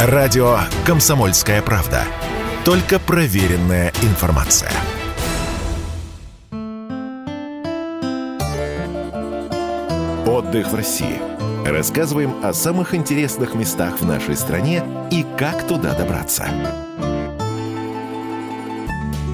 Радио «Комсомольская правда». Только проверенная информация. Отдых в России. Рассказываем о самых интересных местах в нашей стране и как туда добраться.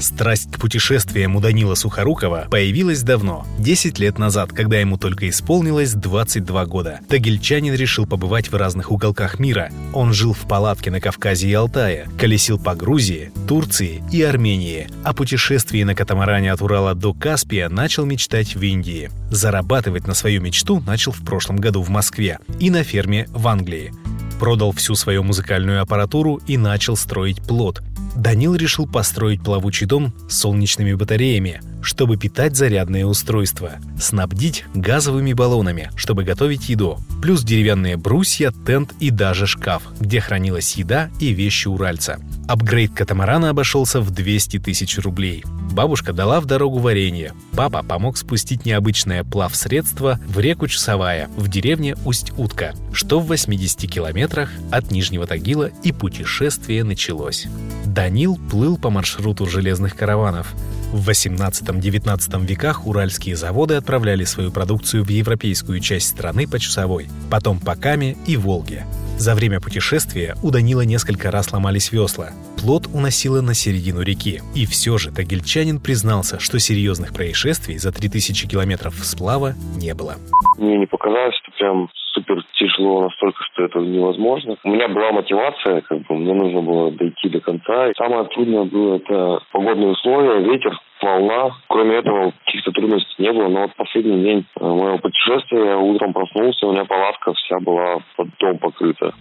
Страсть к путешествиям у Данила Сухорукова появилась давно, 10 лет назад, когда ему только исполнилось 22 года. Тагильчанин решил побывать в разных уголках мира. Он жил в палатке на Кавказе и Алтае, колесил по Грузии, Турции и Армении, а путешествии на катамаране от Урала до Каспия начал мечтать в Индии. Зарабатывать на свою мечту начал в прошлом году в Москве и на ферме в Англии продал всю свою музыкальную аппаратуру и начал строить плод, Данил решил построить плавучий дом с солнечными батареями, чтобы питать зарядные устройства, снабдить газовыми баллонами, чтобы готовить еду, плюс деревянные брусья, тент и даже шкаф, где хранилась еда и вещи уральца. Апгрейд катамарана обошелся в 200 тысяч рублей. Бабушка дала в дорогу варенье. Папа помог спустить необычное плавсредство в реку Часовая в деревне Усть-Утка, что в 80 километрах от Нижнего Тагила, и путешествие началось. Данил плыл по маршруту железных караванов. В 18-19 веках уральские заводы отправляли свою продукцию в европейскую часть страны по Чусовой, потом по Каме и Волге. За время путешествия у Данила несколько раз ломались весла. Плот уносило на середину реки. И все же тагильчанин признался, что серьезных происшествий за 3000 километров сплава не было. Мне не показалось, что прям супер тяжело настолько, что это невозможно. У меня была мотивация, как бы мне нужно было дойти до конца. И самое трудное было это погодные условия, ветер, волна. Кроме этого, каких-то трудностей не было. Но вот последний день э, моего путешествия я утром проснулся, у меня палатка вся была под дом покрыта.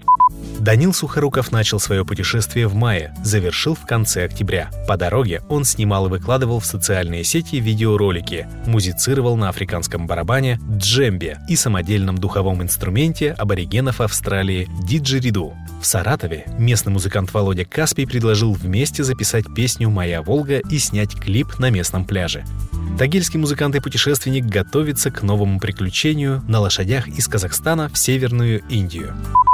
Данил Сухоруков начал свое путешествие в мае, завершил в конце октября. По дороге он снимал и выкладывал в социальные сети видеоролики, музицировал на африканском барабане, джембе и самодельном духовом инструменте аборигенов Австралии диджериду. В Саратове местный музыкант Володя Каспий предложил вместе записать песню «Моя Волга» и снять клип на местном пляже. Тагильский музыкант и путешественник готовится к новому приключению на лошадях из Казахстана в Северную Индию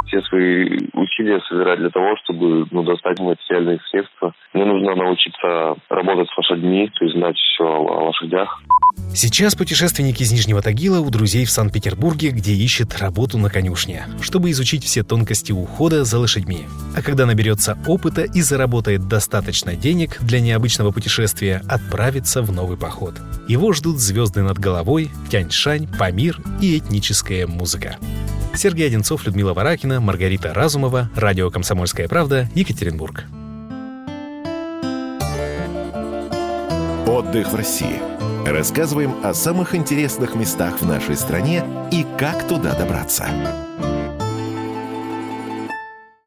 все свои усилия собирать для того, чтобы ну, достать материальные средства. Мне нужно научиться работать с лошадьми, то есть знать все о лошадях. Сейчас путешественник из Нижнего Тагила у друзей в Санкт-Петербурге, где ищет работу на конюшне, чтобы изучить все тонкости ухода за лошадьми. А когда наберется опыта и заработает достаточно денег для необычного путешествия, отправится в новый поход. Его ждут звезды над головой, Тяньшань, Памир и этническая музыка. Сергей Одинцов, Людмила Варакина, Маргарита Разумова, Радио «Комсомольская правда», Екатеринбург. Отдых в России. Рассказываем о самых интересных местах в нашей стране и как туда добраться.